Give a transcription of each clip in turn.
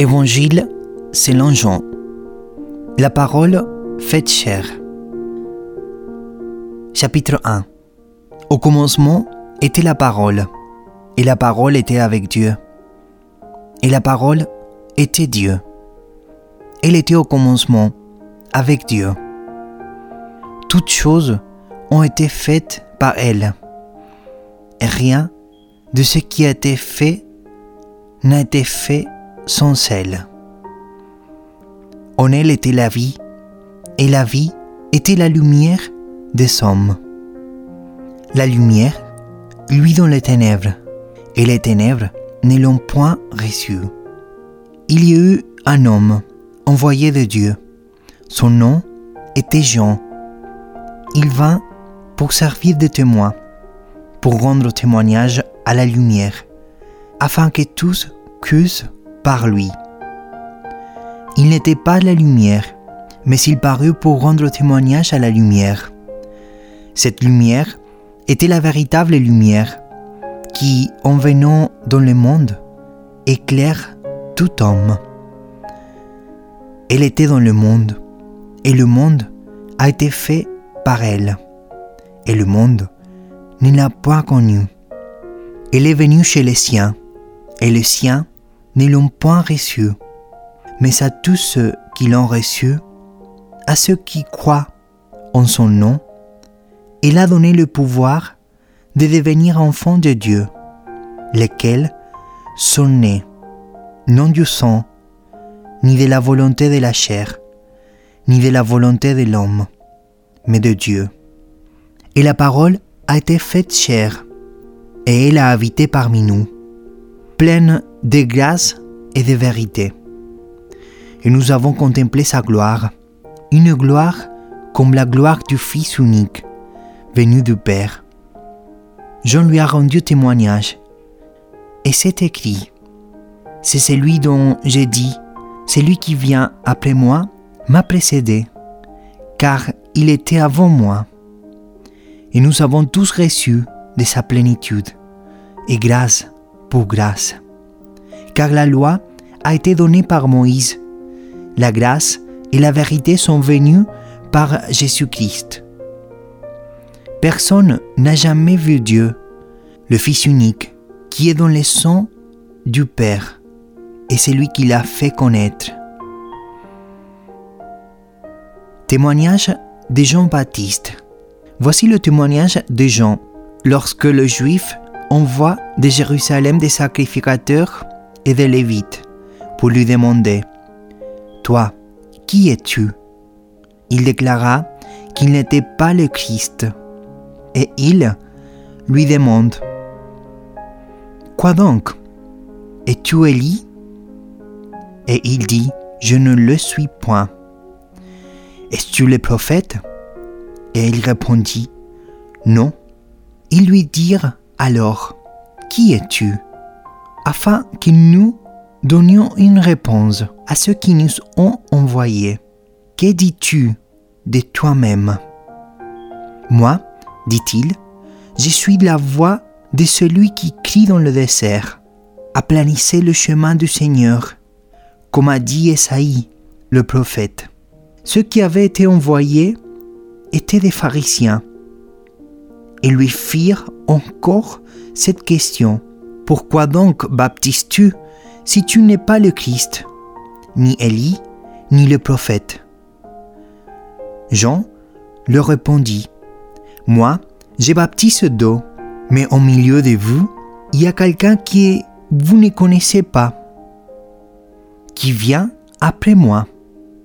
Évangile selon Jean. La parole faite chair. Chapitre 1. Au commencement était la parole, et la parole était avec Dieu. Et la parole était Dieu. Elle était au commencement avec Dieu. Toutes choses ont été faites par elle. Et rien de ce qui a été fait n'a été fait sans elle. En elle était la vie, et la vie était la lumière des hommes. La lumière, lui dans les ténèbres, et les ténèbres ne l'ont point reçue. Il y eut un homme envoyé de Dieu. Son nom était Jean. Il vint pour servir de témoin, pour rendre témoignage à la lumière, afin que tous cussent par lui. Il n'était pas la lumière, mais il parut pour rendre témoignage à la lumière. Cette lumière était la véritable lumière qui, en venant dans le monde, éclaire tout homme. Elle était dans le monde, et le monde a été fait par elle, et le monde ne l'a pas connue. Elle est venue chez les siens, et les siens ne l'ont point reçu, mais à tous ceux qui l'ont reçu, à ceux qui croient en son nom, il a donné le pouvoir de devenir enfants de Dieu, lesquels sont nés, non du sang, ni de la volonté de la chair, ni de la volonté de l'homme, mais de Dieu. Et la parole a été faite chair, et elle a habité parmi nous, pleine de grâce et de vérité. Et nous avons contemplé sa gloire, une gloire comme la gloire du Fils unique, venu du Père. Jean lui a rendu témoignage, et c'est écrit, c'est celui dont j'ai dit, celui qui vient après moi m'a précédé, car il était avant moi. Et nous avons tous reçu de sa plénitude, et grâce pour grâce. Car la loi a été donnée par Moïse, la grâce et la vérité sont venues par Jésus-Christ. Personne n'a jamais vu Dieu, le Fils unique, qui est dans le sang du Père, et c'est lui qui l'a fait connaître. Témoignage de Jean-Baptiste. Voici le témoignage de Jean lorsque le Juif envoie de Jérusalem des sacrificateurs et des Lévites pour lui demander Toi, qui es-tu? Il déclara qu'il n'était pas le Christ. Et il lui demande Quoi donc? Es-tu Élie? Et il dit Je ne le suis point. Es-tu le prophète? Et il répondit Non. Ils lui dirent alors Qui es-tu? Afin que nous donnions une réponse à ceux qui nous ont envoyés. Que dis-tu de toi-même? Moi, dit-il, je suis la voix de celui qui crie dans le désert. Aplanissez le chemin du Seigneur, comme a dit Esaïe, le prophète. Ceux qui avaient été envoyés étaient des pharisiens. Ils lui firent encore cette question. Pourquoi donc baptises-tu si tu n'es pas le Christ, ni Élie, ni le prophète? Jean leur répondit, Moi, je baptise d'eau, mais au milieu de vous, il y a quelqu'un qui vous ne connaissez pas, qui vient après moi.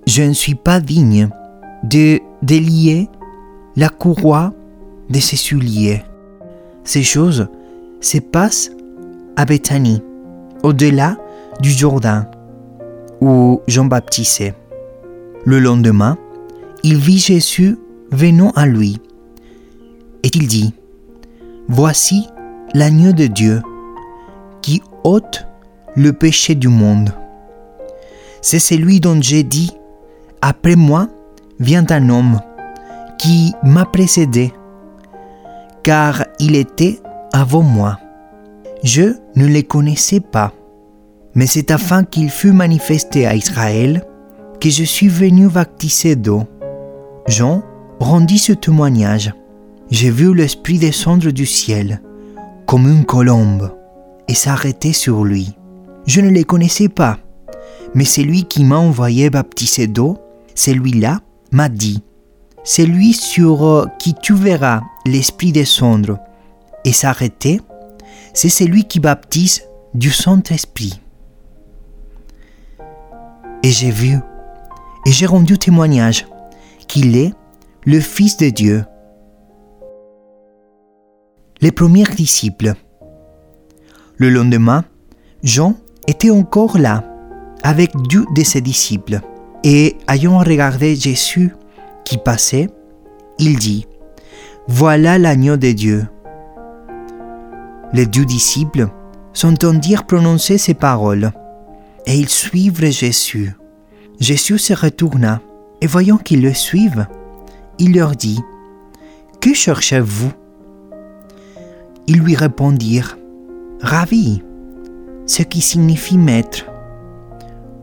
Je ne suis pas digne de délier la courroie de ses souliers. Ces choses se passent à au-delà du Jourdain, où Jean baptisait. Le lendemain, il vit Jésus venant à lui, et il dit, Voici l'agneau de Dieu qui ôte le péché du monde. C'est celui dont j'ai dit, Après moi vient un homme qui m'a précédé, car il était avant moi. Je ne les connaissais pas. Mais c'est afin qu'il fût manifesté à Israël que je suis venu baptiser d'eau. Jean rendit ce témoignage. J'ai vu l'Esprit descendre du ciel, comme une colombe, et s'arrêter sur lui. Je ne les connaissais pas, mais celui qui m'a envoyé baptiser d'eau, celui-là m'a dit, celui sur qui tu verras l'Esprit descendre et s'arrêter, c'est celui qui baptise du Saint-Esprit. Et j'ai vu, et j'ai rendu témoignage qu'il est le Fils de Dieu. Les premiers disciples. Le lendemain, Jean était encore là, avec deux de ses disciples, et ayant regardé Jésus qui passait, il dit, Voilà l'agneau de Dieu. Les deux disciples s'entendirent prononcer ces paroles, et ils suivirent Jésus. Jésus se retourna, et voyant qu'ils le suivent, il leur dit, Que cherchez-vous? Ils lui répondirent, Ravi, ce qui signifie maître.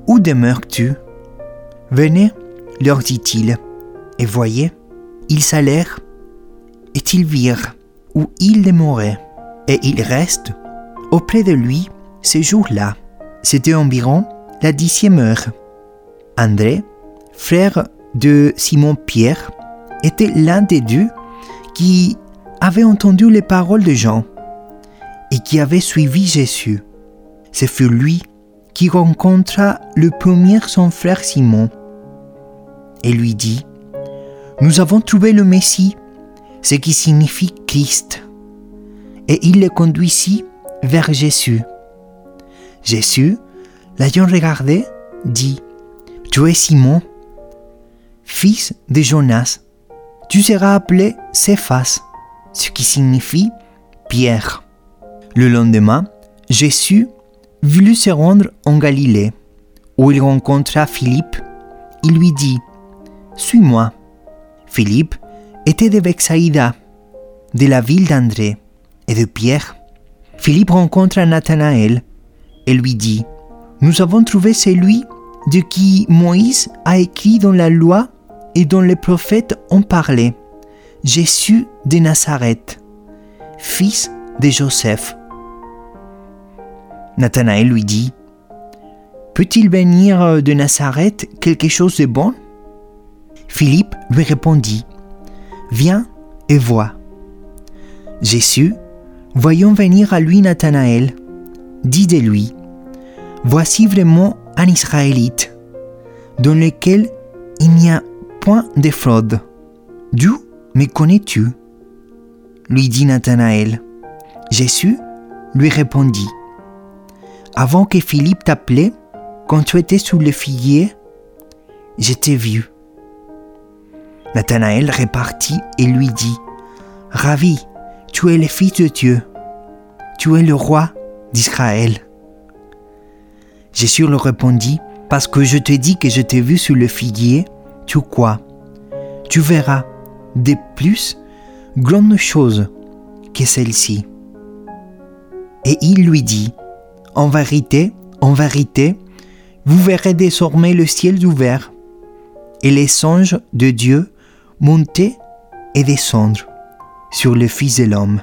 Où demeures-tu? Venez, leur dit-il, et voyez, ils allèrent, et ils virent où il demeurait, et ils restent auprès de lui ce jour-là. C'était environ la dixième heure. André, frère de Simon-Pierre, était l'un des deux qui avait entendu les paroles de Jean et qui avait suivi Jésus. Ce fut lui qui rencontra le premier son frère Simon et lui dit, Nous avons trouvé le Messie, ce qui signifie Christ. Et il le conduisit vers Jésus. Jésus, l'ayant regardé, dit, Tu es Simon, fils de Jonas, tu seras appelé Céphas, ce qui signifie Pierre. Le lendemain, Jésus voulut se rendre en Galilée, où il rencontra Philippe. Il lui dit, Suis-moi. Philippe était de Bethsaïda, de la ville d'André et de Pierre. Philippe rencontra Nathanaël et lui dit, Nous avons trouvé celui de qui Moïse a écrit dans la loi et dont les prophètes ont parlé, Jésus de Nazareth, fils de Joseph. Nathanaël lui dit, Peut-il venir de Nazareth quelque chose de bon? Philippe lui répondit, Viens et vois. Jésus, voyant venir à lui Nathanaël, dit de lui, Voici vraiment un Israélite, dans lequel il n'y a point de fraude. D'où me connais-tu? lui dit Nathanaël. Jésus lui répondit, Avant que Philippe t'appelait, quand tu étais sous le figuier, je t'ai vu. Nathanaël repartit et lui dit, Ravi, tu es le Fils de Dieu, tu es le roi d'Israël. Jésus leur répondit, Parce que je te dis que je t'ai vu sous le figuier, tu crois. Tu verras de plus grandes choses que celles-ci. Et il lui dit, En vérité, en vérité, vous verrez désormais le ciel ouvert et les songes de Dieu monter et descendre sur le Fils de l'homme.